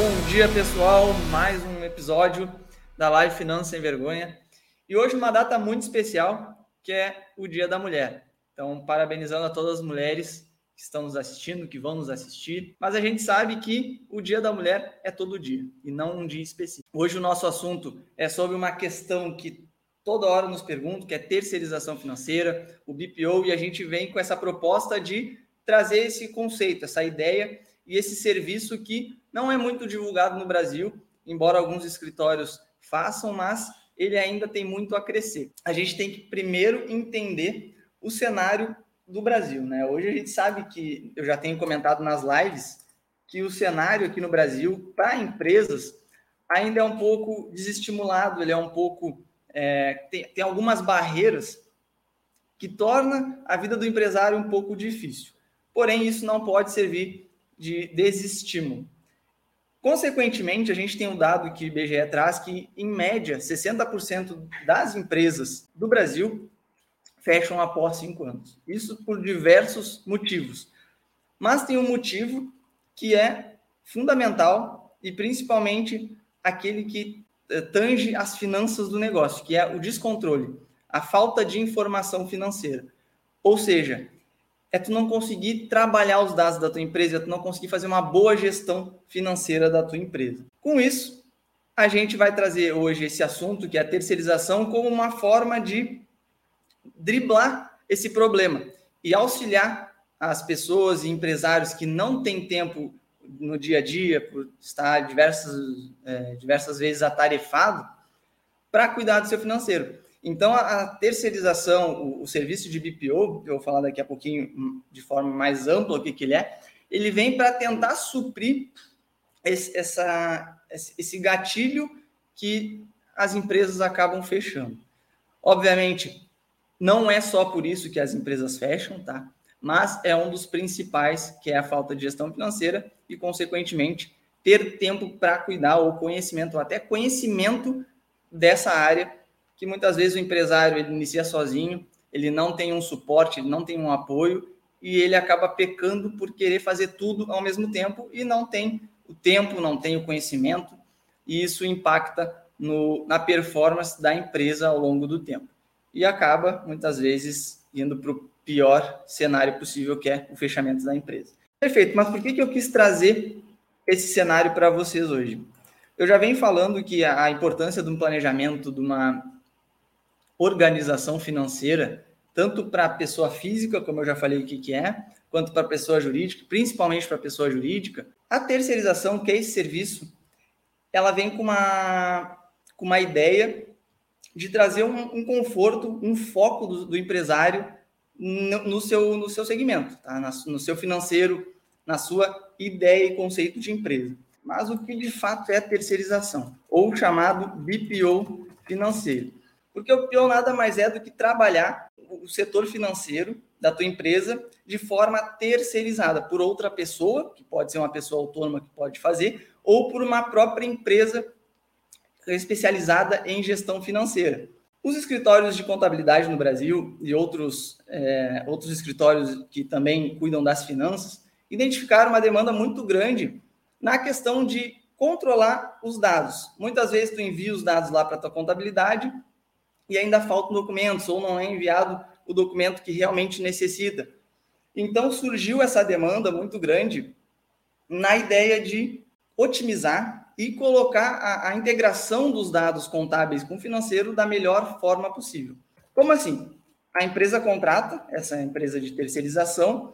Bom dia, pessoal. Mais um episódio da Live Finanças Sem Vergonha. E hoje uma data muito especial, que é o Dia da Mulher. Então, parabenizando a todas as mulheres que estão nos assistindo, que vão nos assistir. Mas a gente sabe que o Dia da Mulher é todo dia e não um dia específico. Hoje o nosso assunto é sobre uma questão que toda hora nos perguntam, que é terceirização financeira, o BPO, e a gente vem com essa proposta de trazer esse conceito, essa ideia e esse serviço que não é muito divulgado no Brasil, embora alguns escritórios façam, mas ele ainda tem muito a crescer. A gente tem que primeiro entender o cenário do Brasil, né? Hoje a gente sabe que eu já tenho comentado nas lives que o cenário aqui no Brasil para empresas ainda é um pouco desestimulado, ele é um pouco é, tem, tem algumas barreiras que torna a vida do empresário um pouco difícil. Porém, isso não pode servir de desestímulo. Consequentemente, a gente tem um dado que o IBGE traz que, em média, 60% das empresas do Brasil fecham após cinco anos. Isso por diversos motivos. Mas tem um motivo que é fundamental e principalmente aquele que eh, tange as finanças do negócio, que é o descontrole, a falta de informação financeira. Ou seja, é tu não conseguir trabalhar os dados da tua empresa, é tu não conseguir fazer uma boa gestão financeira da tua empresa. Com isso, a gente vai trazer hoje esse assunto, que é a terceirização, como uma forma de driblar esse problema e auxiliar as pessoas e empresários que não têm tempo no dia a dia, por estar diversas, é, diversas vezes atarefado, para cuidar do seu financeiro. Então, a, terceirização, o, o, serviço de BPO, eu vou falar daqui a pouquinho hum, de forma mais ampla o que, que ele é, ele vem para tentar suprir esse, essa, esse gatilho que as empresas acabam fechando. Obviamente, não é só por isso que as empresas fecham, tá? Mas é um dos principais, que é a falta de gestão financeira e, consequentemente, ter tempo para cuidar ou conhecimento, ou até conhecimento dessa área que muitas vezes o empresário ele inicia sozinho, ele não tem um suporte, ele não tem um apoio e ele acaba pecando por querer fazer tudo ao mesmo tempo e não tem o tempo, não tem o conhecimento e isso impacta no, na performance da empresa ao longo do tempo e acaba muitas vezes indo para o pior cenário possível que é o fechamento da empresa. Perfeito, mas por que, que eu quis trazer esse cenário para vocês hoje? Eu já venho falando que a importância de um planejamento, de uma organização financeira, tanto para a pessoa física, como eu já falei o que, que é, quanto para a pessoa jurídica, principalmente para a pessoa jurídica, a terceirização, que é esse serviço, ela vem com uma, com uma ideia de trazer um, um conforto, um foco do, do empresário no, no, seu, no seu segmento, tá? Na, no seu financeiro, na sua ideia e conceito de empresa. Mas o que de fato é terceirização, ou chamado BPO financeiro. Porque o pior nada mais é do que trabalhar o setor financeiro da tua empresa de forma terceirizada por outra pessoa, que pode ser uma pessoa autônoma que pode fazer, ou por uma própria empresa especializada em gestão financeira. Os escritórios de contabilidade no Brasil e outros, é, outros escritórios que também cuidam das finanças identificaram uma demanda muito grande na questão de controlar os dados. Muitas vezes tu envia os dados lá para tua contabilidade e ainda faltam documentos, ou não é enviado o documento que realmente necessita. Então surgiu essa demanda muito grande na ideia de otimizar e colocar a, a integração dos dados contábeis com o financeiro da melhor forma possível. Como assim? A empresa contrata essa empresa de terceirização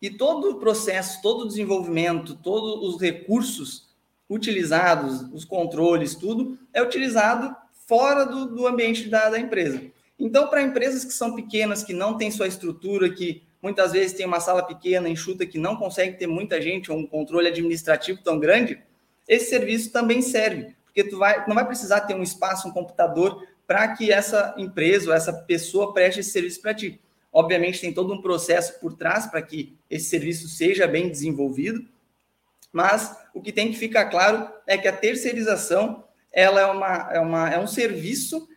e todo o processo, todo o desenvolvimento, todos os recursos utilizados, os controles, tudo é utilizado fora do, do ambiente da, da empresa. Então, para empresas que são pequenas, que não têm sua estrutura, que muitas vezes tem uma sala pequena, enxuta, que não consegue ter muita gente ou um controle administrativo tão grande, esse serviço também serve, porque tu vai, não vai precisar ter um espaço, um computador para que essa empresa ou essa pessoa preste esse serviço para ti. Obviamente tem todo um processo por trás para que esse serviço seja bem desenvolvido, mas o que tem que ficar claro é que a terceirização ela é, uma, é, uma, é um serviço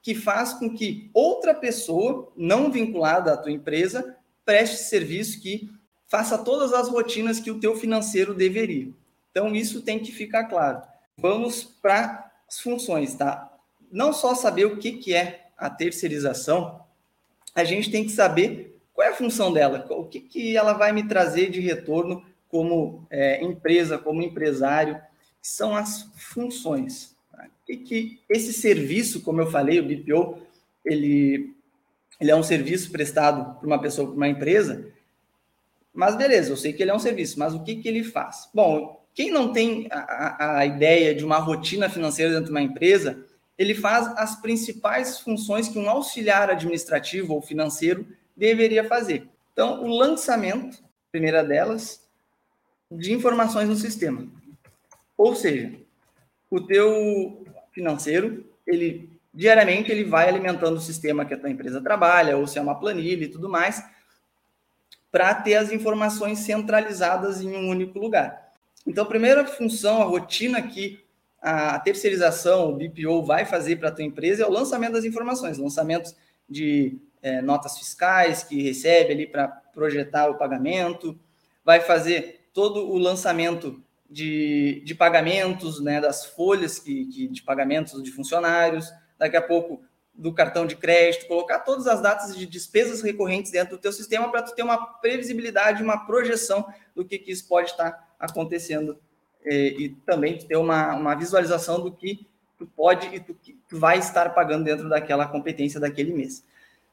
que faz com que outra pessoa, não vinculada à tua empresa, preste serviço que faça todas as rotinas que o teu financeiro deveria. Então, isso tem que ficar claro. Vamos para as funções, tá? Não só saber o que, que é a terceirização, a gente tem que saber qual é a função dela, o que, que ela vai me trazer de retorno como é, empresa, como empresário, são as funções. E que esse serviço, como eu falei, o BPO, ele, ele é um serviço prestado por uma pessoa, por uma empresa, mas beleza, eu sei que ele é um serviço, mas o que, que ele faz? Bom, quem não tem a, a ideia de uma rotina financeira dentro de uma empresa, ele faz as principais funções que um auxiliar administrativo ou financeiro deveria fazer. Então, o lançamento, primeira delas, de informações no sistema. Ou seja, o teu financeiro, ele diariamente ele vai alimentando o sistema que a tua empresa trabalha, ou se é uma planilha e tudo mais, para ter as informações centralizadas em um único lugar. Então, a primeira função, a rotina que a terceirização, o BPO, vai fazer para a tua empresa é o lançamento das informações, lançamentos de é, notas fiscais que recebe ali para projetar o pagamento, vai fazer todo o lançamento de, de pagamentos, né, das folhas que, que, de pagamentos de funcionários, daqui a pouco do cartão de crédito, colocar todas as datas de despesas recorrentes dentro do teu sistema para tu ter uma previsibilidade, uma projeção do que, que isso pode estar acontecendo e, e também ter uma, uma visualização do que tu pode e tu, tu vai estar pagando dentro daquela competência daquele mês.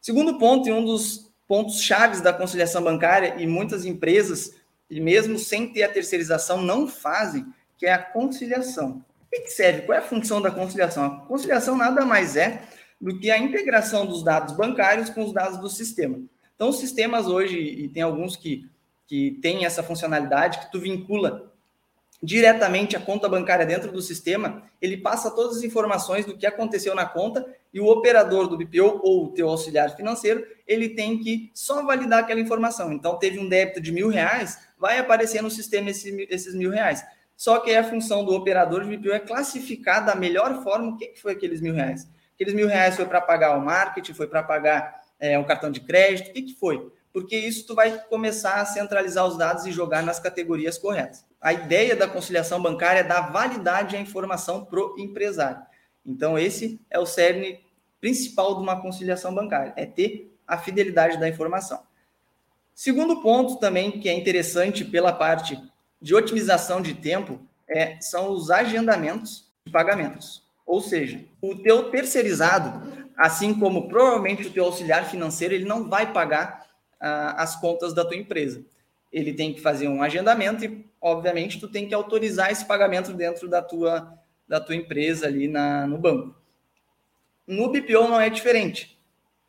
Segundo ponto, e um dos pontos chaves da conciliação bancária, e muitas empresas, e mesmo sem ter a terceirização, não fazem, que é a conciliação. O que serve? Qual é a função da conciliação? A conciliação nada mais é do que a integração dos dados bancários com os dados do sistema. Então, os sistemas hoje, e tem alguns que, que têm essa funcionalidade, que tu vincula diretamente a conta bancária dentro do sistema, ele passa todas as informações do que aconteceu na conta e o operador do BPO ou o teu auxiliar financeiro, ele tem que só validar aquela informação. Então, teve um débito de mil reais, vai aparecer no sistema esse, esses mil reais. Só que a função do operador de BPO é classificar da melhor forma o que foi aqueles mil reais. Aqueles mil reais foi para pagar o marketing, foi para pagar é, um cartão de crédito, o que, que foi? Porque isso tu vai começar a centralizar os dados e jogar nas categorias corretas. A ideia da conciliação bancária é dar validade à informação para o empresário. Então, esse é o cerne principal de uma conciliação bancária, é ter a fidelidade da informação. Segundo ponto também que é interessante pela parte de otimização de tempo é, são os agendamentos de pagamentos. Ou seja, o teu terceirizado, assim como provavelmente o teu auxiliar financeiro, ele não vai pagar ah, as contas da tua empresa. Ele tem que fazer um agendamento e, obviamente, tu tem que autorizar esse pagamento dentro da tua, da tua empresa ali na, no banco. No BPO não é diferente.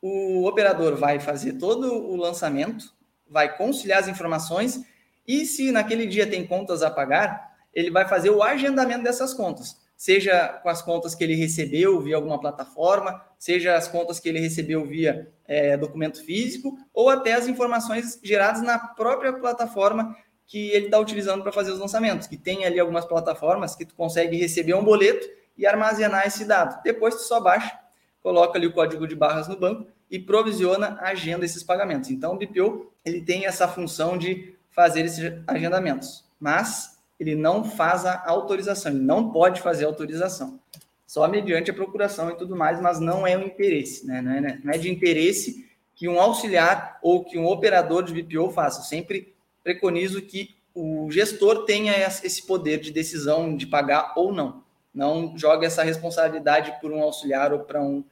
O operador vai fazer todo o lançamento, vai conciliar as informações e se naquele dia tem contas a pagar, ele vai fazer o agendamento dessas contas seja com as contas que ele recebeu via alguma plataforma, seja as contas que ele recebeu via é, documento físico, ou até as informações geradas na própria plataforma que ele está utilizando para fazer os lançamentos, que tem ali algumas plataformas que tu consegue receber um boleto e armazenar esse dado. Depois tu só baixa, coloca ali o código de barras no banco e provisiona agenda desses pagamentos. Então o BPO ele tem essa função de fazer esses agendamentos. Mas ele não faz a autorização, ele não pode fazer autorização. Só mediante a procuração e tudo mais, mas não é o interesse, né? Não é, não é de interesse que um auxiliar ou que um operador de BPO faça. Eu sempre preconizo que o gestor tenha esse poder de decisão de pagar ou não. Não jogue essa responsabilidade por um auxiliar ou para um,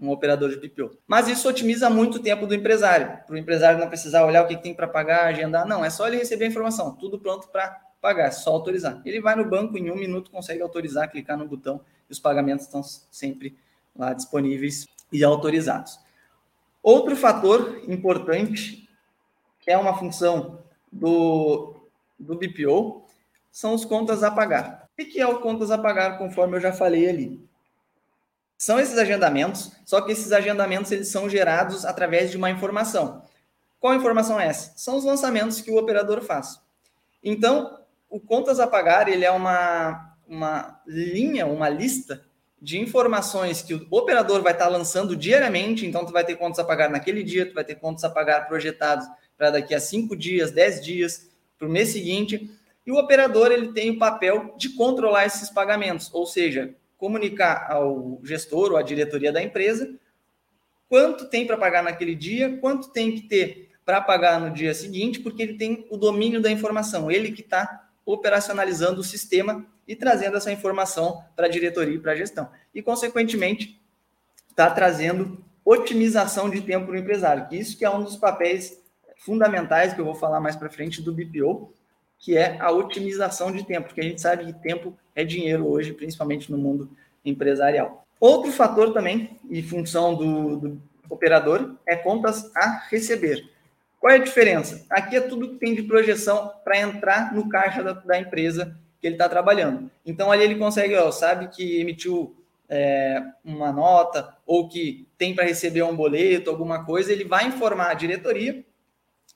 um operador de BPO. Mas isso otimiza muito o tempo do empresário. Para o empresário não precisar olhar o que tem para pagar, agendar. Não, é só ele receber a informação. Tudo pronto para pagar, é só autorizar. Ele vai no banco, em um minuto consegue autorizar, clicar no botão e os pagamentos estão sempre lá disponíveis e autorizados. Outro fator importante, que é uma função do, do BPO, são os contas a pagar. O que é o contas a pagar, conforme eu já falei ali? São esses agendamentos, só que esses agendamentos eles são gerados através de uma informação. Qual informação é essa? São os lançamentos que o operador faz. Então, o contas a pagar ele é uma, uma linha, uma lista de informações que o operador vai estar lançando diariamente. Então, tu vai ter contas a pagar naquele dia, tu vai ter contas a pagar projetados para daqui a cinco dias, dez dias, para o mês seguinte. E o operador ele tem o papel de controlar esses pagamentos, ou seja, comunicar ao gestor ou à diretoria da empresa quanto tem para pagar naquele dia, quanto tem que ter para pagar no dia seguinte, porque ele tem o domínio da informação, ele que está operacionalizando o sistema e trazendo essa informação para a diretoria e para a gestão. E, consequentemente, está trazendo otimização de tempo para o empresário, que isso que é um dos papéis fundamentais que eu vou falar mais para frente do BPO, que é a otimização de tempo, porque a gente sabe que tempo é dinheiro hoje, principalmente no mundo empresarial. Outro fator também, e função do, do operador, é contas a receber. Qual é a diferença? Aqui é tudo que tem de projeção para entrar no caixa da, da empresa que ele está trabalhando. Então, ali ele consegue, ó, sabe que emitiu é, uma nota ou que tem para receber um boleto, alguma coisa, ele vai informar a diretoria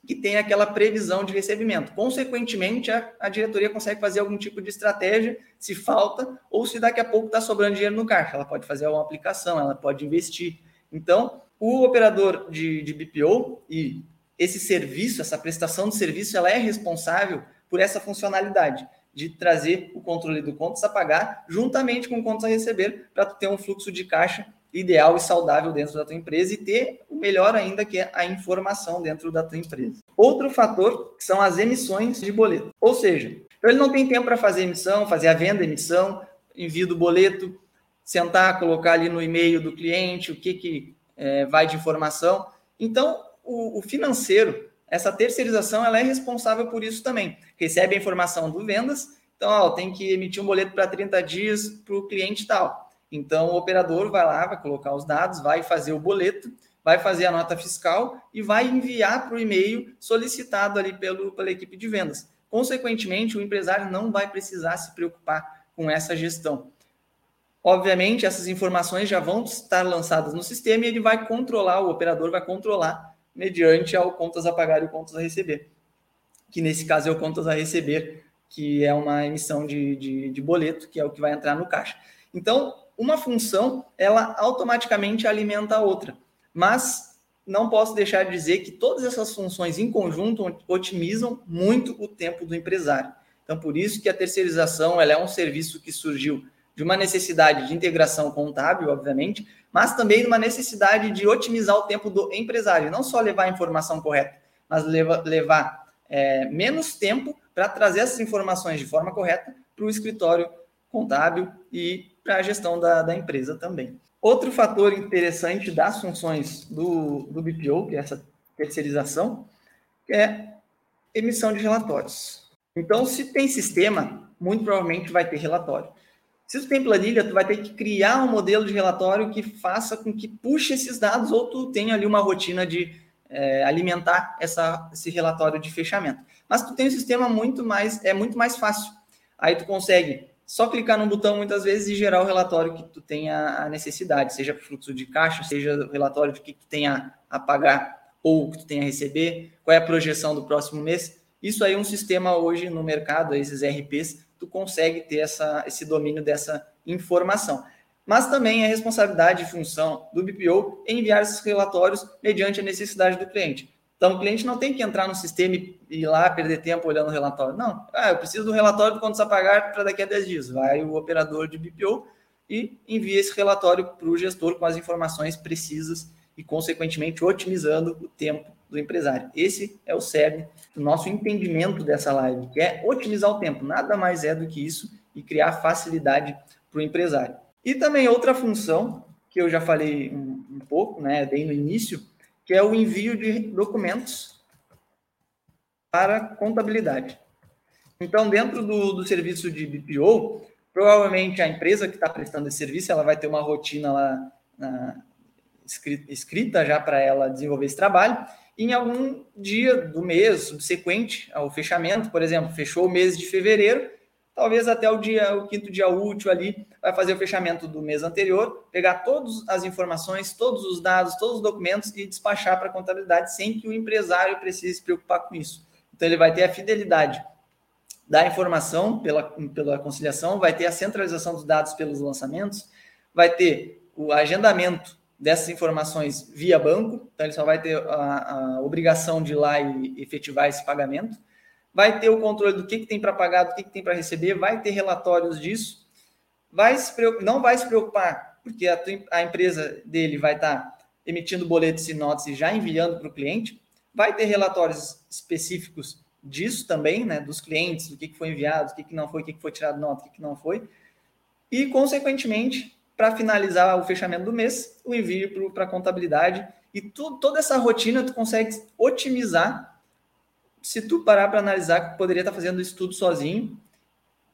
que tem aquela previsão de recebimento. Consequentemente, a, a, diretoria consegue fazer algum tipo de estratégia, se falta, ou se daqui a pouco está sobrando dinheiro no caixa. Ela pode fazer uma aplicação, ela pode investir. Então, o operador de, de BPO e esse serviço, essa prestação de serviço, ela é responsável por essa funcionalidade de trazer o controle do contas a pagar juntamente com contas a receber para ter um fluxo de caixa ideal e saudável dentro da tua empresa e ter o melhor ainda que é a informação dentro da tua empresa. Outro fator são as emissões de boleto. Ou seja, então ele não tem tempo para fazer emissão, fazer a venda, emissão, envio do boleto, sentar, colocar ali no e-mail do cliente o que, que é, vai de informação. Então, o, o financeiro, essa terceirização, ela é responsável por isso também. Recebe a informação do vendas, então ó, tem que emitir um boleto para 30 dias para o cliente tal. Então o operador vai lá, vai colocar os dados, vai fazer o boleto, vai fazer a nota fiscal e vai enviar para o e-mail solicitado ali pelo, pela equipe de vendas. Consequentemente, o empresário não vai precisar se preocupar com essa gestão. Obviamente, essas informações já vão estar lançadas no sistema e ele vai controlar, o operador vai controlar mediante ao contas a pagar e o contas a receber, que nesse caso é o contas a receber, que é uma emissão de, de, de boleto, que é o que vai entrar no caixa. Então, uma função, ela automaticamente alimenta a outra, mas não posso deixar de dizer que todas essas funções em conjunto otimizam muito o tempo do empresário. Então, por isso que a terceirização ela é um serviço que surgiu de uma necessidade de integração contábil, obviamente, mas também uma necessidade de otimizar o tempo do empresário, não só levar a informação correta, mas leva, levar é, menos tempo para trazer essas informações de forma correta para o escritório contábil e para a gestão da, da empresa também. Outro fator interessante das funções do, do BPO, que é essa terceirização, é emissão de relatórios. Então, se tem sistema, muito provavelmente vai ter relatório. Se tu tem planilha, tu vai ter que criar um modelo de relatório que faça com que puxe esses dados ou tu tenha ali uma rotina de é, alimentar essa, esse relatório de fechamento. Mas tu tem um sistema muito mais, é muito mais fácil. Aí tu consegue só clicar no botão muitas vezes e gerar o relatório que tu tenha a necessidade, seja fluxo de caixa, seja relatório de que tu tenha a pagar ou que tu tenha a receber, qual é a projeção do próximo mês. Isso aí é um sistema hoje no mercado, esses RPs, tu consegue ter essa, esse domínio dessa informação. Mas também é responsabilidade e função do BPO enviar esses relatórios mediante a necessidade do cliente. Então, o cliente não tem que entrar no sistema e ir lá perder tempo olhando o relatório. Não, ah, eu preciso do relatório do quanto a pagar para daqui a 10 dias. Vai o operador de BPO e envia esse relatório para o gestor com as informações precisas e, consequentemente, otimizando o tempo do empresário. Esse é o cerne do nosso entendimento dessa live, que é otimizar o tempo. Nada mais é do que isso e criar facilidade para o empresário. E também outra função que eu já falei um, um pouco, né, bem no início, que é o envio de documentos para contabilidade. Então, dentro do, do serviço de BPO, provavelmente a empresa que está prestando esse serviço, ela vai ter uma rotina lá na, escrita já para ela desenvolver esse trabalho, em algum dia do mês subsequente ao fechamento, por exemplo, fechou o mês de fevereiro, talvez até o dia, o quinto dia útil ali, vai fazer o fechamento do mês anterior, pegar todas as informações, todos os dados, todos os documentos e despachar para a contabilidade sem que o empresário precise se preocupar com isso. Então ele vai ter a fidelidade da informação pela, pela conciliação, vai ter a centralização dos dados pelos lançamentos, vai ter o agendamento dessas informações via banco, então ele só vai ter a, a obrigação de ir lá e efetivar esse pagamento. Vai ter o controle do que, que tem para pagar, do que, que tem para receber, vai ter relatórios disso, vai não vai se preocupar, porque a, a empresa dele vai estar tá emitindo boletos e notas e já enviando para o cliente, vai ter relatórios específicos disso também, né, dos clientes, do que, que foi enviado, o que, que não foi, o que, que foi tirado nota, o que, que não foi, e, consequentemente, para finalizar o fechamento do mês, o envio para a contabilidade, e tu, toda essa rotina tu consegue otimizar se tu parar para analisar poderia estar tá fazendo isso tudo sozinho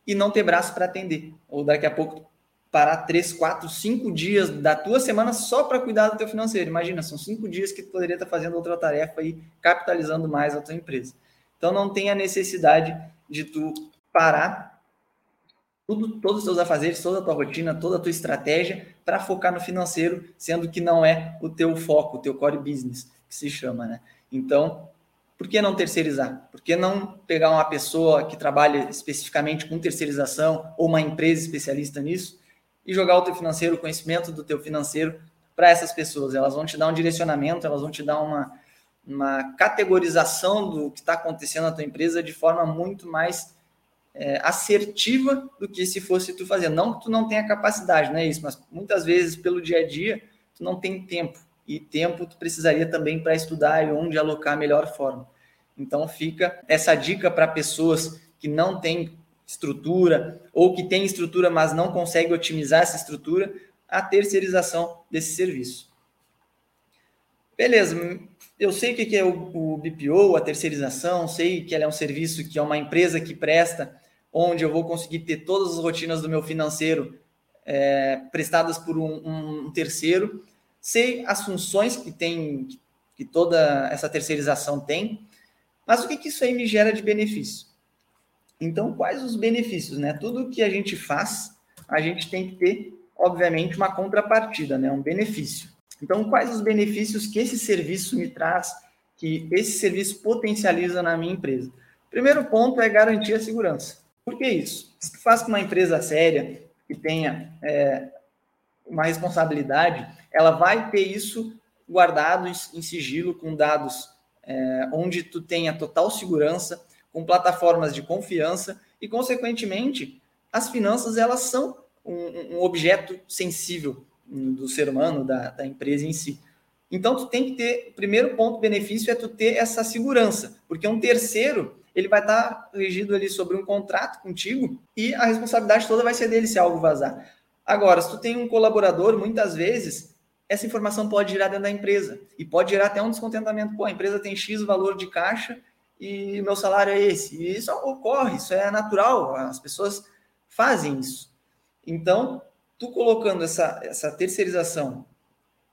e não ter braço para atender. Ou daqui a pouco parar três, quatro, cinco dias da tua semana só para cuidar do teu financeiro. Imagina, são cinco dias que tu poderia estar tá fazendo outra tarefa e capitalizando mais a tua empresa. Então não tem a necessidade de tu parar tudo, todos os teus afazeres, toda a tua rotina, toda a tua estratégia para focar no financeiro, sendo que não é o teu foco, o teu core business, que se chama, né? Então, por que não terceirizar? Por que não pegar uma pessoa que trabalha especificamente com terceirização ou uma empresa especialista nisso e jogar o teu financeiro, o conhecimento do teu financeiro para essas pessoas? Elas vão te dar um direcionamento, elas vão te dar uma, uma categorização do que está acontecendo na tua empresa de forma muito mais é, assertiva do que se fosse tu fazer. Não que tu não tenha capacidade, não é isso, mas muitas vezes pelo dia a dia tu não tem tempo e tempo tu precisaria também para estudar e onde alocar a melhor forma. Então fica essa dica para pessoas que não têm estrutura ou que têm estrutura, mas não conseguem otimizar essa estrutura, a terceirização desse serviço. Beleza, eu sei o que é o, BPO, a terceirização, sei que ela é um serviço que é uma empresa que presta, onde eu vou conseguir ter todas as rotinas do meu financeiro é, prestadas por um, um terceiro, sei as funções que tem, que toda essa terceirização tem, mas o que, que isso aí me gera de benefício? Então, quais os benefícios, né? Tudo que a gente faz, a gente tem que ter, obviamente, uma contrapartida, né? Um benefício. Então, quais os benefícios que esse serviço me traz, que esse serviço potencializa na minha empresa? Primeiro ponto é garantir a segurança. Por que isso? Tu faz com uma empresa séria, que tenha é, uma responsabilidade, ela vai ter isso guardado em sigilo com dados é, onde tu tenha total segurança, com plataformas de confiança e, consequentemente, as finanças elas são um, um objeto sensível do ser humano, da, da empresa em si. Então, tu tem que ter, o primeiro ponto benefício é tu ter essa segurança, porque um terceiro, ele vai estar regido ali sobre um contrato contigo e a responsabilidade toda vai ser dele se algo vazar. Agora, se tu tem um colaborador, muitas vezes, essa informação pode girar dentro da empresa e pode gerar até um descontentamento. Pô, a empresa tem X valor de caixa e meu salário é esse. E isso ocorre, isso é natural, as pessoas fazem isso. Então, tu colocando essa, essa terceirização,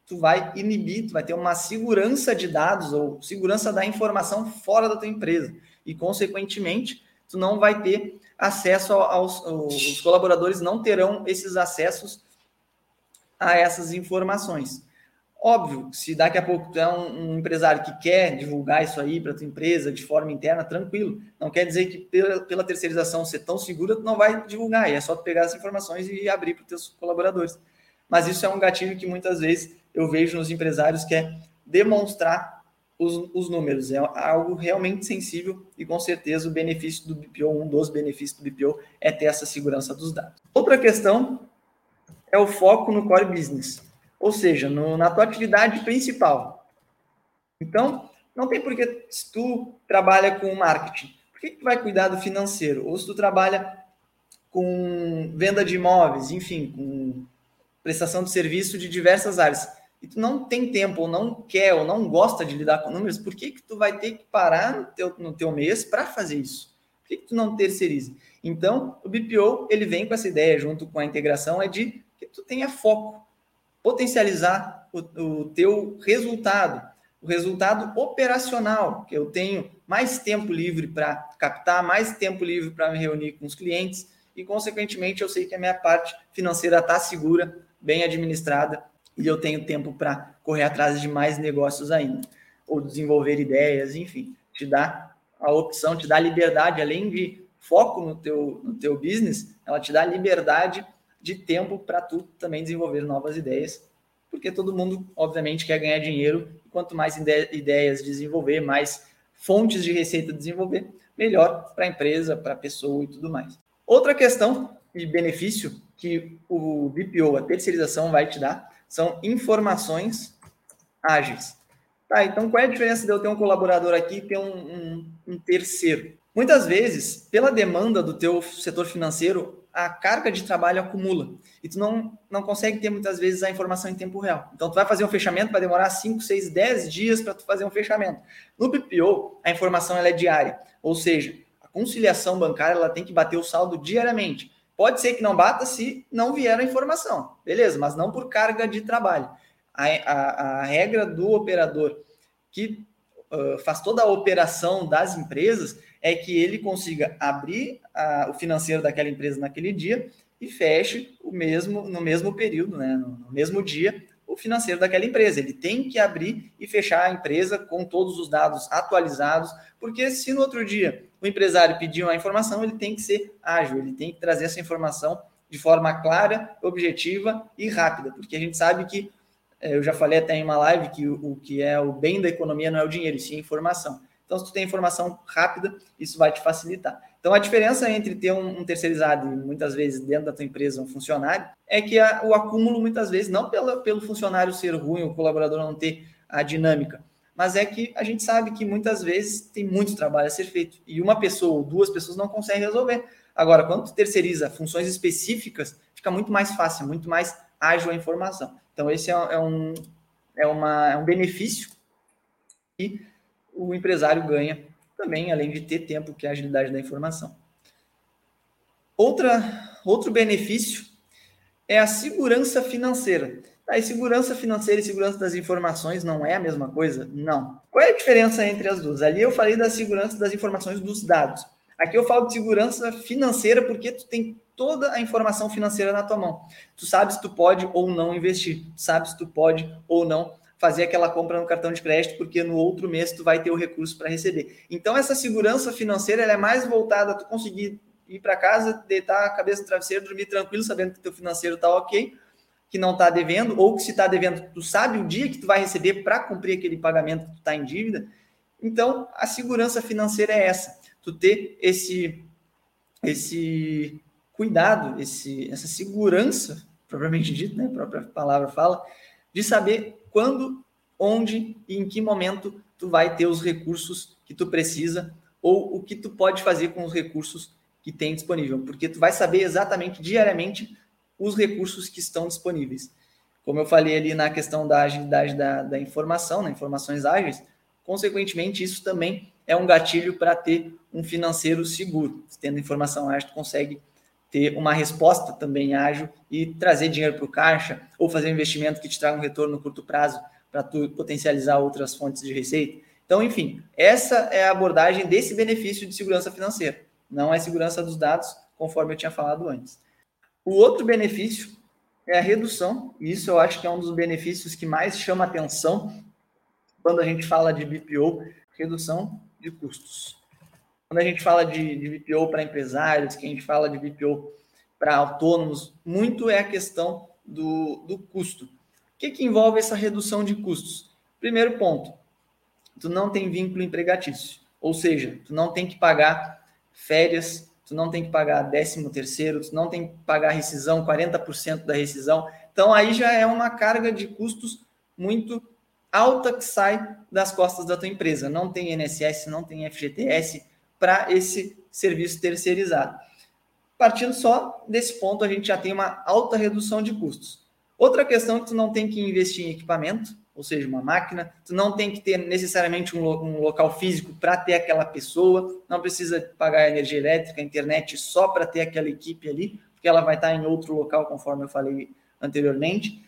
tu vai inibir, tu vai ter uma segurança de dados ou segurança da informação fora da tua empresa. E, consequentemente, tu não vai ter acesso aos os colaboradores não terão esses acessos a essas informações. Óbvio, se daqui a pouco tu é um, um empresário que quer divulgar isso aí para tua empresa de forma interna, tranquilo. Não quer dizer que pela, pela terceirização ser tão segura, tu não vai divulgar. E é só tu pegar as informações e abrir para os teus colaboradores. Mas isso é um gatilho que muitas vezes eu vejo nos empresários que é demonstrar os, os, números. É algo realmente sensível e com certeza o benefício do BPO, um dos benefícios do BPO, é ter essa segurança dos dados. Outra questão é o foco no core business, ou seja, no, na tua atividade principal. Então, não tem porquê, se tu trabalha com marketing, por que tu vai cuidar do financeiro? Ou se tu trabalha com venda de imóveis, enfim, com prestação de serviço de diversas áreas e tu não tem tempo, ou não quer, ou não gosta de lidar com números, por que, que tu vai ter que parar no teu, no teu mês para fazer isso? Por que, que tu não terceiriza? Então, o BPO, ele vem com essa ideia, junto com a integração, é de que tu tenha foco, potencializar o, o teu resultado, o resultado operacional, que eu tenho mais tempo livre para captar, mais tempo livre para me reunir com os clientes, e, consequentemente, eu sei que a minha parte financeira está segura, bem administrada, e eu tenho tempo para correr atrás de mais negócios ainda, ou desenvolver ideias, enfim, te dá a opção, te dá liberdade, além de foco no teu, no teu business, ela te dá liberdade de tempo para tu também desenvolver novas ideias, porque todo mundo, obviamente, quer ganhar dinheiro, e quanto mais ideias desenvolver, mais fontes de receita desenvolver, melhor para a empresa, para a pessoa e tudo mais. Outra questão e benefício que o BPO, a terceirização, vai te dar são informações ágeis. Tá, então qual é a diferença de eu ter um colaborador aqui e ter um, um, um terceiro? Muitas vezes, pela demanda do teu setor financeiro, a carga de trabalho acumula e tu não, não consegue ter muitas vezes a informação em tempo real. Então tu vai fazer um fechamento para demorar 5, 6, 10 dias para tu fazer um fechamento. No BPO, a informação ela é diária, ou seja, a conciliação bancária ela tem que bater o saldo diariamente. Pode ser que não bata se não vier a informação, beleza, mas não por carga de trabalho. A, a, a regra do operador que uh, faz toda a operação das empresas é que ele consiga abrir a, o financeiro daquela empresa naquele dia e feche o mesmo no mesmo período, né, no, no mesmo dia, o financeiro daquela empresa. Ele tem que abrir e fechar a empresa com todos os dados atualizados, porque se no outro dia o empresário pedir uma informação, ele tem que ser ágil, ele tem que trazer essa informação de forma clara, objetiva e rápida, porque a gente sabe que, é, eu já falei até em uma live, que o, que é o bem da economia não é o dinheiro, sim a informação. Então, se tu tem informação rápida, isso vai te facilitar. Então, a diferença entre ter um, um terceirizado muitas vezes dentro da tua empresa um funcionário é que a, o acúmulo muitas vezes, não pela, pelo funcionário ser ruim, o colaborador não ter a dinâmica, mas é que a gente sabe que muitas vezes tem muito trabalho a ser feito e uma pessoa ou duas pessoas não conseguem resolver. Agora, quando tu terceiriza funções específicas, fica muito mais fácil, muito mais ágil a informação. Então, esse é, é um, é, uma, é um benefício que o empresário ganha também, além de ter tempo, que é a agilidade da informação. Outra, outro benefício é a segurança financeira. Tá, e segurança financeira e segurança das informações não é a mesma coisa? Não. Qual é a diferença entre as duas? Ali eu falei da segurança das informações dos dados. Aqui eu falo de segurança financeira porque tu tem toda a informação financeira na tua mão. Tu sabes se tu pode ou não investir, tu sabes se tu pode ou não fazer aquela compra no cartão de crédito, porque no outro mês tu vai ter o recurso para receber. Então, essa segurança financeira é mais voltada a tu conseguir ir para casa, deitar a cabeça no travesseiro, dormir tranquilo, sabendo que teu financeiro está ok, que não está devendo, ou que se está devendo, tu sabe o dia que tu vai receber para cumprir aquele pagamento que tu está em dívida. Então, a segurança financeira é essa, tu ter esse, esse cuidado, esse, essa segurança, propriamente dito, né, a própria palavra fala, de saber quando, onde e em que momento tu vai ter os recursos que tu precisa ou o que tu pode fazer com os recursos que tem disponível, porque tu vai saber exatamente diariamente os recursos que estão disponíveis. Como eu falei ali na questão da agilidade da, da informação, né, informações ágeis, consequentemente isso também é um gatilho para ter um financeiro seguro. Tendo informação ágil, tu consegue ter uma resposta também ágil e trazer dinheiro para o caixa ou fazer um investimento que te traga um retorno no curto prazo para tu potencializar outras fontes de receita. Então, enfim, essa é a abordagem desse benefício de segurança financeira. Não é segurança dos dados, conforme eu tinha falado antes. O outro benefício é a redução, e isso eu acho que é um dos benefícios que mais chama atenção quando a gente fala de BPO, redução de custos. Quando a gente fala de, de para empresários, que a gente fala de BPO para autônomos, muito é a questão do, do custo. O que, que envolve essa redução de custos? Primeiro ponto, tu não tem vínculo empregatício, ou seja, tu não tem que pagar férias, tu não tem que pagar décimo terceiro, tu não tem que pagar rescisão, 40% da rescisão. Então aí já é uma carga de custos muito alta que sai das costas da tua empresa. Não tem INSS, não tem FGTS, para esse serviço terceirizado. Partindo só desse ponto, a gente já tem uma alta redução de custos. Outra questão é que tu não tem que investir em equipamento, ou seja, uma máquina, tu não tem que ter necessariamente um, um local físico para ter aquela pessoa, não precisa pagar energia elétrica, internet só para ter aquela equipe ali, porque ela vai estar em outro local, conforme eu falei anteriormente.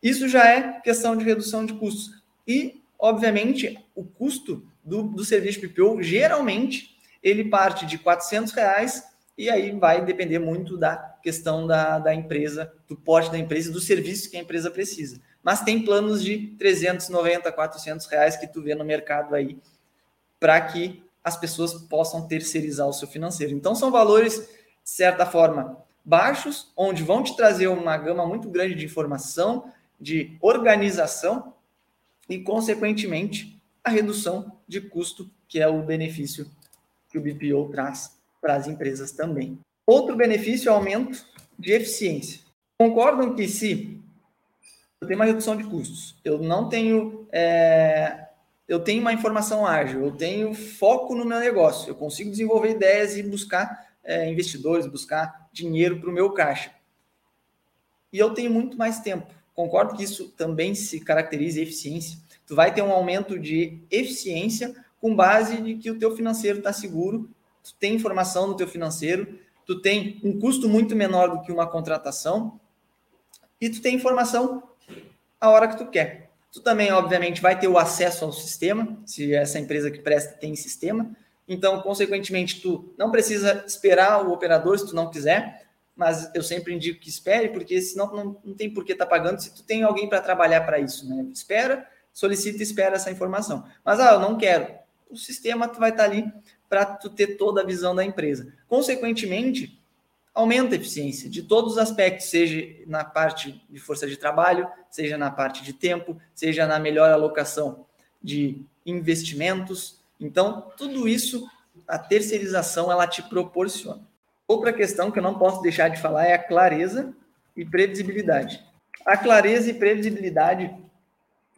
Isso já é questão de redução de custos. E, obviamente, o custo do, do serviço PPO geralmente ele parte de 400 reais e aí vai depender muito da questão da, da empresa, do porte da empresa e do serviço que a empresa precisa. Mas tem planos de 390, 400 reais que tu vê no mercado aí para que as pessoas possam terceirizar o seu financeiro. Então são valores, de certa forma, baixos, onde vão te trazer uma gama muito grande de informação, de organização e, consequentemente, a redução de custo que é o benefício que o BPO traz para as empresas também. Outro benefício é o aumento de eficiência. Concordam que se eu tenho uma redução de custos, eu não tenho, é, eu tenho uma informação ágil, eu tenho foco no meu negócio, eu consigo desenvolver ideias e buscar é, investidores, buscar dinheiro para o meu caixa. E eu tenho muito mais tempo. Concordo que isso também se caracteriza eficiência. Tu vai ter um aumento de eficiência com base de que o teu financeiro está seguro, tu tem informação no teu financeiro, tu tem um custo muito menor do que uma contratação e tu tem informação a hora que tu quer. Tu também, obviamente, vai ter o acesso ao sistema, se essa empresa que presta tem sistema. Então, consequentemente, tu não precisa esperar o operador se tu não quiser, mas eu sempre indico que espere, porque senão não, não tem por que estar tá pagando se tu tem alguém para trabalhar para isso, né? Espera, solicita e espera essa informação. Mas, ah, eu não quero. O sistema vai estar ali para tu ter toda a visão da empresa. Consequentemente, aumenta a eficiência de todos os aspectos, seja na parte de força de trabalho, seja na parte de tempo, seja na melhor alocação de investimentos. Então, tudo isso a terceirização ela te proporciona. Outra questão que eu não posso deixar de falar é a clareza e previsibilidade. A clareza e previsibilidade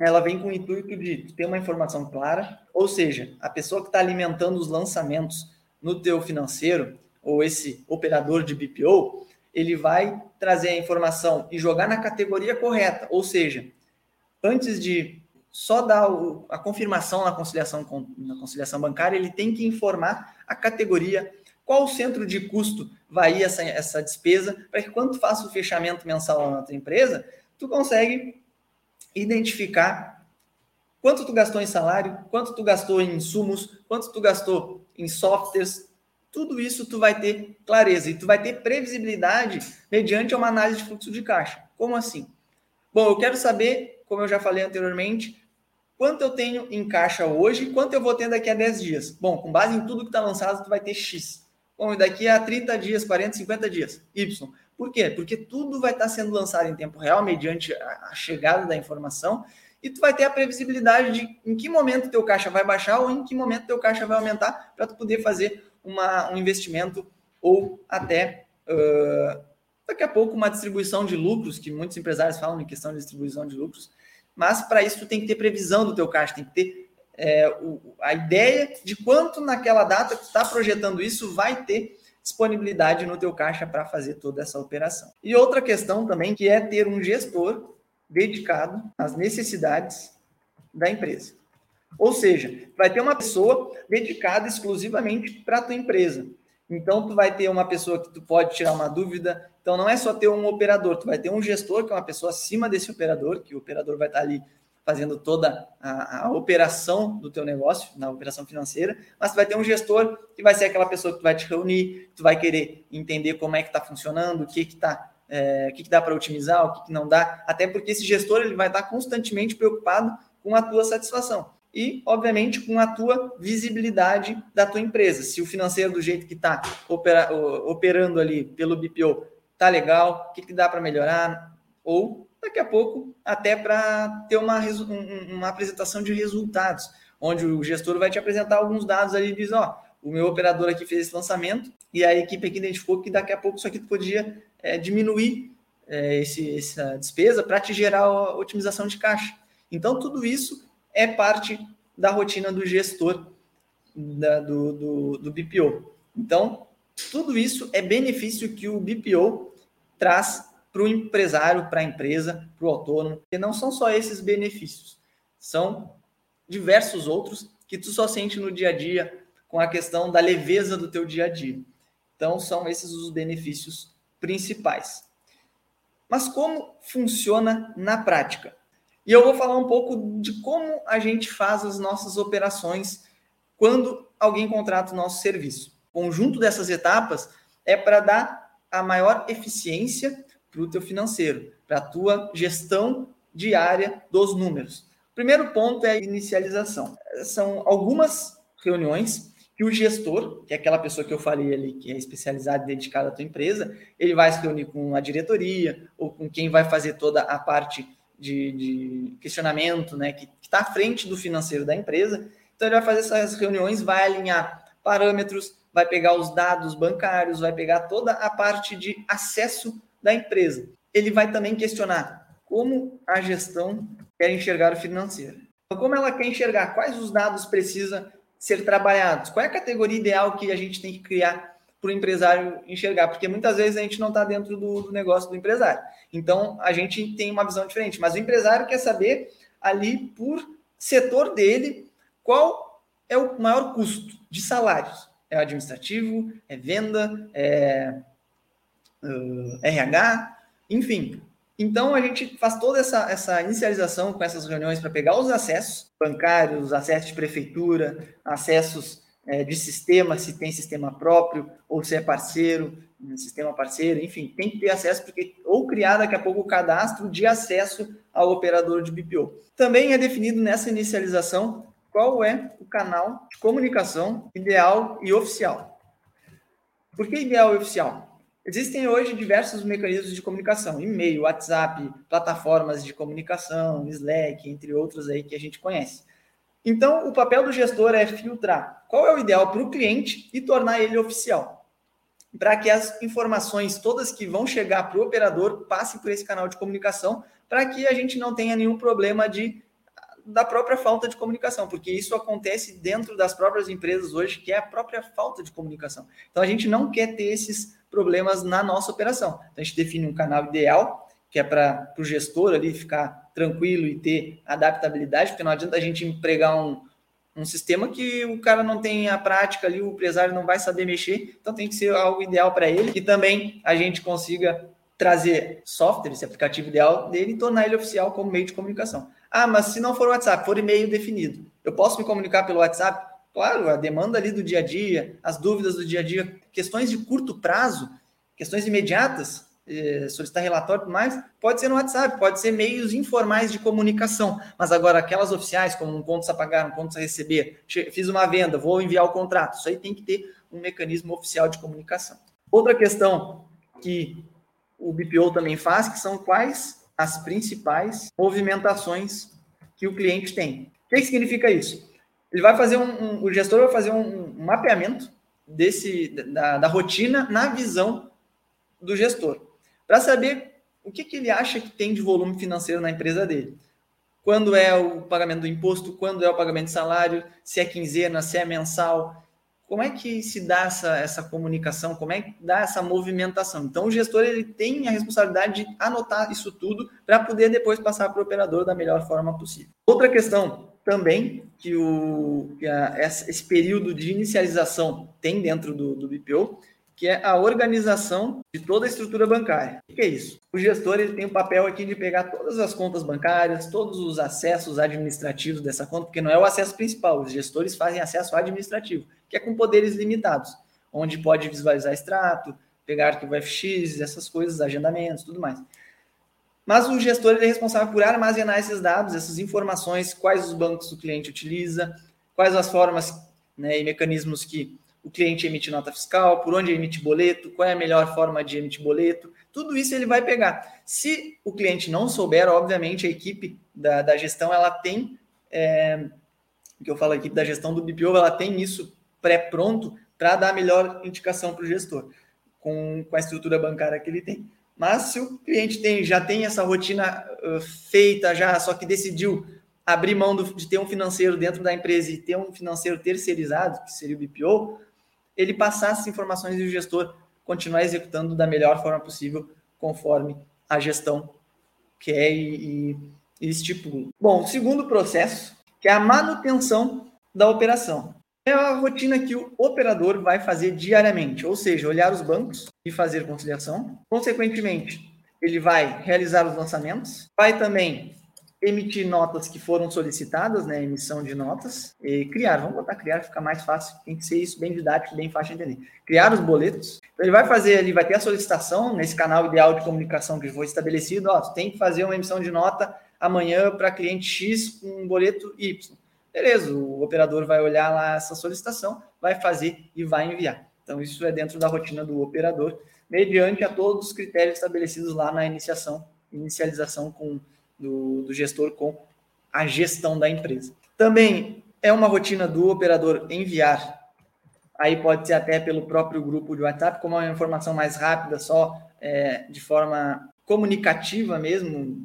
ela vem com o intuito de ter uma informação clara, ou seja, a pessoa que está alimentando os lançamentos no teu financeiro, ou esse operador de BPO, ele vai trazer a informação e jogar na categoria correta. Ou seja, antes de só dar a confirmação na conciliação, na conciliação bancária, ele tem que informar a categoria, qual centro de custo vai essa, essa despesa, para que quando tu faça o fechamento mensal na tua empresa, tu consegue identificar quanto tu gastou em salário, quanto tu gastou em insumos, quanto tu gastou em softwares, tudo isso tu vai ter clareza e tu vai ter previsibilidade mediante uma análise de fluxo de caixa. Como assim? Bom, eu quero saber, como eu já falei anteriormente, quanto eu tenho em caixa hoje e quanto eu vou ter daqui a 10 dias. Bom, com base em tudo que está lançado, tu vai ter X. Bom, daqui a 30 dias, 40, 50 dias, Y. Por quê? Porque tudo vai estar sendo lançado em tempo real, mediante a chegada da informação, e tu vai ter a previsibilidade de em que momento teu caixa vai baixar ou em que momento teu caixa vai aumentar para tu poder fazer uma, um investimento ou até uh, daqui a pouco uma distribuição de lucros, que muitos empresários falam em questão de distribuição de lucros, mas para isso tu tem que ter previsão do teu caixa, tem que ter é, o, a ideia de quanto naquela data que tu está projetando isso vai ter disponibilidade no teu caixa para fazer toda essa operação. E outra questão também que é ter um gestor dedicado às necessidades da empresa. Ou seja, vai ter uma pessoa dedicada exclusivamente para a tua empresa. Então, tu vai ter uma pessoa que tu pode tirar uma dúvida. Então, não é só ter um operador, tu vai ter um gestor, que é uma pessoa acima desse operador, que o operador vai estar ali fazendo toda a, a, operação do teu negócio, na operação financeira, mas tu vai ter um gestor que vai ser aquela pessoa que tu vai te reunir, tu vai querer entender como é que está funcionando, o que que tá, é, o que, que dá para otimizar, o que, que não dá, até porque esse gestor ele vai estar constantemente preocupado com a tua satisfação e, obviamente, com a tua visibilidade da tua empresa. Se o financeiro do jeito que está opera, operando ali pelo BPO tá legal, o que, que dá para melhorar, ou daqui a pouco até para ter uma, uma apresentação de resultados, onde o gestor vai te apresentar alguns dados ali e diz, ó, o meu operador aqui fez esse lançamento e a equipe aqui identificou que daqui a pouco isso aqui podia é, diminuir é, esse, essa despesa para te gerar otimização de caixa. Então, tudo isso é parte da rotina do gestor da, do, do, do BPO. Então, tudo isso é benefício que o BPO traz para o empresário, para a empresa, para o autônomo. E não são só esses benefícios, são diversos outros que tu só sente no dia a dia com a questão da leveza do teu dia a dia. Então, são esses os benefícios principais. Mas como funciona na prática? E eu vou falar um pouco de como a gente faz as nossas operações quando alguém contrata o nosso serviço. O conjunto dessas etapas é para dar a maior eficiência para o teu financeiro, para a tua gestão diária dos números. Primeiro ponto é a inicialização. São algumas reuniões que o gestor, que é aquela pessoa que eu falei ali, que é especializada e dedicada à tua empresa, ele vai se reunir com a diretoria ou com quem vai fazer toda a parte de, de questionamento, né, que está à frente do financeiro da empresa, Então ele vai fazer essas reuniões, vai alinhar parâmetros, vai pegar os dados bancários, vai pegar toda a parte de acesso da empresa. Ele vai também questionar como a gestão quer enxergar o financeiro. Então, como ela quer enxergar quais os dados precisa ser trabalhados, qual é a categoria ideal que a gente tem que criar para o empresário enxergar, porque muitas vezes a gente não está dentro do, do, negócio do empresário. Então, a gente tem uma visão diferente, mas o empresário quer saber ali por setor dele qual é o maior custo de salários. É administrativo, é venda, é uh, RH, enfim. Então, a gente faz toda essa, essa inicialização com essas reuniões para pegar os acessos bancários, acessos de prefeitura, acessos é, de sistema, se tem sistema próprio ou se é parceiro, sistema parceiro, enfim, tem que ter acesso, porque ou criar daqui a pouco o cadastro de acesso ao operador de BPO. Também é definido nessa inicialização qual é o canal de comunicação ideal e oficial. Por que ideal e oficial? Existem hoje diversos mecanismos de comunicação, e-mail, WhatsApp, plataformas de comunicação, Slack, entre outros aí que a gente conhece. Então, o papel do gestor é filtrar qual é o ideal para o cliente e tornar ele oficial. Para que as informações todas que vão chegar para o operador passem por esse canal de comunicação, para que a gente não tenha nenhum problema de da própria falta de comunicação, porque isso acontece dentro das próprias empresas hoje, que é a própria falta de comunicação. Então a gente não quer ter esses problemas na nossa operação. Então a gente define um canal ideal, que é para o gestor ali ficar tranquilo e ter adaptabilidade, porque não adianta a gente empregar um, um sistema que o cara não tem a prática ali, o empresário não vai saber mexer, então tem que ser algo ideal para ele e também a gente consiga trazer software, esse aplicativo ideal dele e tornar ele oficial como meio de comunicação. Ah, mas se não for WhatsApp, for e-mail definido, eu posso me comunicar pelo WhatsApp? Claro, a demanda ali do dia a dia, as dúvidas do dia a dia, questões de curto prazo, questões imediatas, eh, solicitar relatório e tudo mais, pode ser no WhatsApp, pode ser meios informais de comunicação. Mas agora, aquelas oficiais, como um conto a pagar, um conto a receber, fiz uma venda, vou enviar o contrato, isso aí tem que ter um mecanismo oficial de comunicação. Outra questão que o BPO também faz, que são quais as principais movimentações que o cliente tem. O que, significa isso? Ele vai fazer um, um, o gestor vai fazer um, um mapeamento desse da, da, rotina na visão do gestor, para saber o que, que ele acha que tem de volume financeiro na empresa dele. Quando é o pagamento do imposto, quando é o pagamento de salário, se é quinzena, se é mensal, como é que se dá essa, essa comunicação? Como é que dá essa movimentação? Então, o gestor ele tem a responsabilidade de anotar isso tudo para poder depois passar para o operador da melhor forma possível. Outra questão também que, o, que a, esse período de inicialização tem dentro do, do BPO que é a organização de toda a estrutura bancária. O que é isso? O gestor ele tem o papel aqui de pegar todas as contas bancárias, todos os acessos administrativos dessa conta, porque não é o acesso principal, os gestores fazem acesso administrativo, que é com poderes limitados, onde pode visualizar extrato, pegar arquivo FX, essas coisas, agendamentos, tudo mais. Mas o gestor é responsável por armazenar esses dados, essas informações, quais os bancos o cliente utiliza, quais as formas né, e mecanismos que o cliente emite nota fiscal, por onde emite boleto, qual é a melhor forma de emitir boleto, tudo isso ele vai pegar. Se o cliente não souber, obviamente a equipe da, da gestão ela tem, é, que eu falo a equipe da gestão do BPO, ela tem isso pré-pronto para dar a melhor indicação para o gestor, com, com a estrutura bancária que ele tem. Mas se o cliente tem, já tem essa rotina uh, feita, já só que decidiu abrir mão do, de ter um financeiro dentro da empresa e ter um financeiro terceirizado, que seria o BPO, ele passar essas informações e o gestor continuar executando da melhor forma possível, conforme a gestão quer e, e estipula. Bom, o segundo processo, que é a manutenção da operação. É a rotina que o operador vai fazer diariamente, ou seja, olhar os bancos e fazer conciliação. Consequentemente, ele vai realizar os lançamentos, vai também emitir notas que foram solicitadas, né, emissão de notas, e criar, vamos botar criar, fica mais fácil, tem que ser isso bem didático, bem fácil de entender. Criar os boletos, então ele vai fazer, ele vai ter a solicitação nesse canal ideal de comunicação que foi estabelecido, ó, tem que fazer uma emissão de nota amanhã para cliente X com um boleto Y. Beleza, o operador vai olhar lá essa solicitação, vai fazer e vai enviar. Então isso é dentro da rotina do operador, mediante a todos os critérios estabelecidos lá na iniciação, inicialização com do, do gestor com a gestão da empresa. Também É uma rotina do operador enviar. Aí pode ser até pelo próprio grupo de WhatsApp, como é uma informação mais rápida, só é, de forma comunicativa mesmo,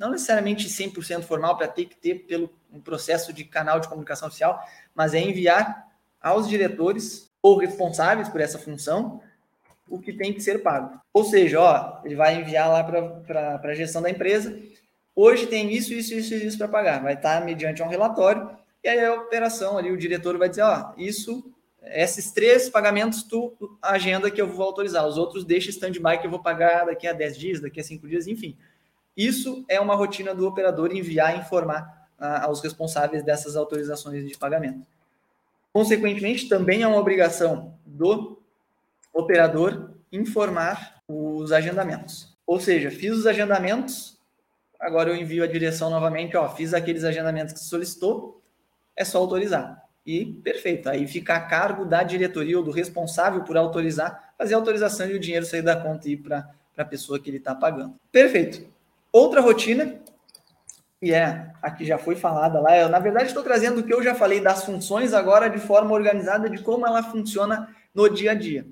não necessariamente 100% formal para ter que ter pelo um processo de canal de comunicação oficial, mas é enviar aos diretores ou responsáveis por essa função o que tem que ser pago. Ou seja, ó, ele vai enviar lá para a gestão da empresa. Hoje tem isso, isso, isso e isso para pagar. Vai estar mediante um relatório. E aí a operação ali, o diretor vai dizer, ó, isso, esses três pagamentos tu agenda que eu vou autorizar. Os outros deixa stand-by que eu vou pagar daqui a 10 dias, daqui a 5 dias, enfim. Isso é uma rotina do operador enviar e informar ah, aos responsáveis dessas autorizações de pagamento. Consequentemente, também é uma obrigação do operador informar os agendamentos. Ou seja, fiz os agendamentos, agora eu envio a direção novamente, ó, fiz aqueles agendamentos que solicitou, é só autorizar. E perfeito, aí fica a cargo da diretoria ou do responsável por autorizar, fazer a autorização e o dinheiro sair da conta e ir para a pessoa que ele está pagando. Perfeito. Outra rotina, e é a que já foi falada lá, eu na verdade estou trazendo o que eu já falei das funções agora de forma organizada de como ela funciona no dia a dia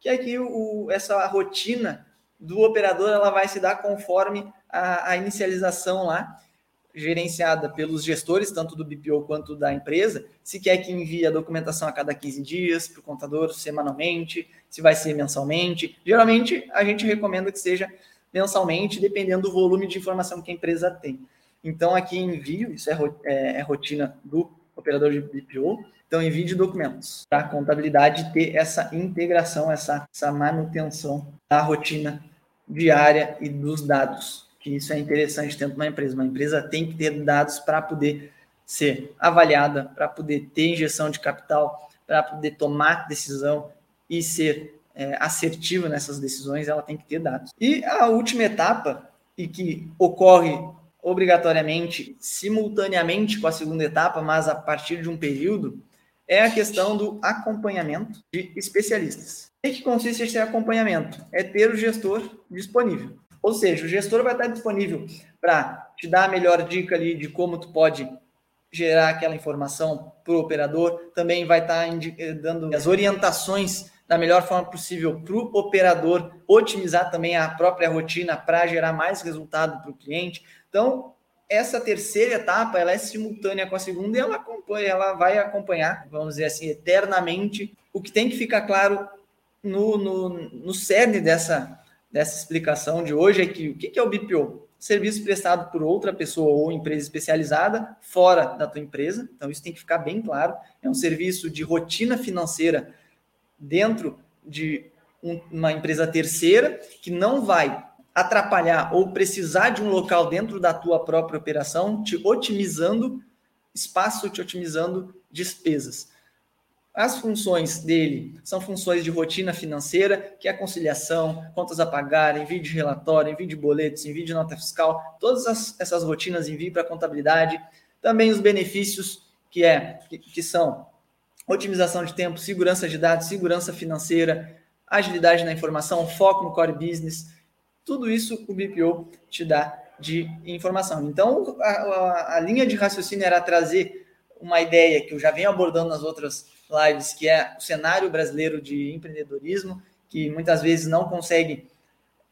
que é que o, essa rotina do operador ela vai se dar conforme a, a inicialização lá, gerenciada pelos gestores, tanto do BPO quanto da empresa, se quer que envie a documentação a cada 15 dias para o contador semanalmente, se vai ser mensalmente. Geralmente, a gente recomenda que seja mensalmente, dependendo do volume de informação que a empresa tem. Então, aqui envio, isso é, é, é rotina do operador de BPO, então, envie documentos para a contabilidade ter essa integração, essa, essa manutenção da rotina diária e dos dados. Que isso é interessante dentro de uma empresa. Uma empresa tem que ter dados para poder ser avaliada, para poder ter injeção de capital, para poder tomar decisão e ser é, assertiva nessas decisões, ela tem que ter dados. E a última etapa, e que ocorre obrigatoriamente simultaneamente com a segunda etapa, mas a partir de um período, é a questão do acompanhamento de especialistas. O que consiste esse acompanhamento? É ter o gestor disponível. Ou seja, o gestor vai estar disponível para te dar a melhor dica ali de como tu pode gerar aquela informação para o operador, também vai estar dando as orientações da melhor forma possível para o operador otimizar também a própria rotina para gerar mais resultado para o cliente. Então, essa terceira etapa ela é simultânea com a segunda e ela acompanha, ela vai acompanhar, vamos dizer assim, eternamente. O que tem que ficar claro no, no, no cerne dessa, dessa explicação de hoje é que o que é o BPO? Serviço prestado por outra pessoa ou empresa especializada fora da tua empresa. Então, isso tem que ficar bem claro. É um serviço de rotina financeira dentro de um, uma empresa terceira que não vai atrapalhar ou precisar de um local dentro da tua própria operação, te otimizando espaço, te otimizando despesas. As funções dele são funções de rotina financeira, que é conciliação, contas a pagar, envio de relatório, envio de boletos, envio de nota fiscal, todas as, essas rotinas envio para a contabilidade. Também os benefícios que é que, que são otimização de tempo, segurança de dados, segurança financeira, agilidade na informação, foco no core business, tudo isso o BPO te dá de informação. Então, a, a, a, linha de raciocínio era trazer uma ideia que eu já venho abordando nas outras lives, que é o cenário brasileiro de empreendedorismo, que muitas vezes não consegue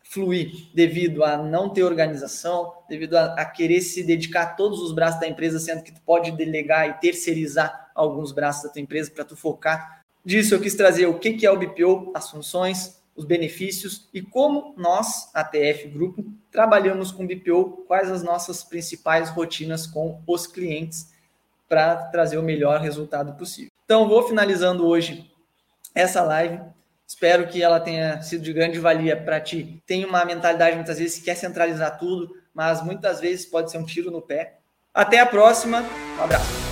fluir devido a não ter organização, devido a, a, querer se dedicar a todos os braços da empresa, sendo que tu pode delegar e terceirizar alguns braços da tua empresa para tu focar. Disso eu quis trazer o que, é o BPO, as funções, os benefícios e como nós, a TF Grupo, trabalhamos com BPO, quais as nossas principais rotinas com os clientes para trazer o melhor resultado possível. Então, vou finalizando hoje essa live. Espero que ela tenha sido de grande valia para ti. Tem uma mentalidade muitas vezes que quer centralizar tudo, mas muitas vezes pode ser um tiro no pé. Até a próxima. Um abraço.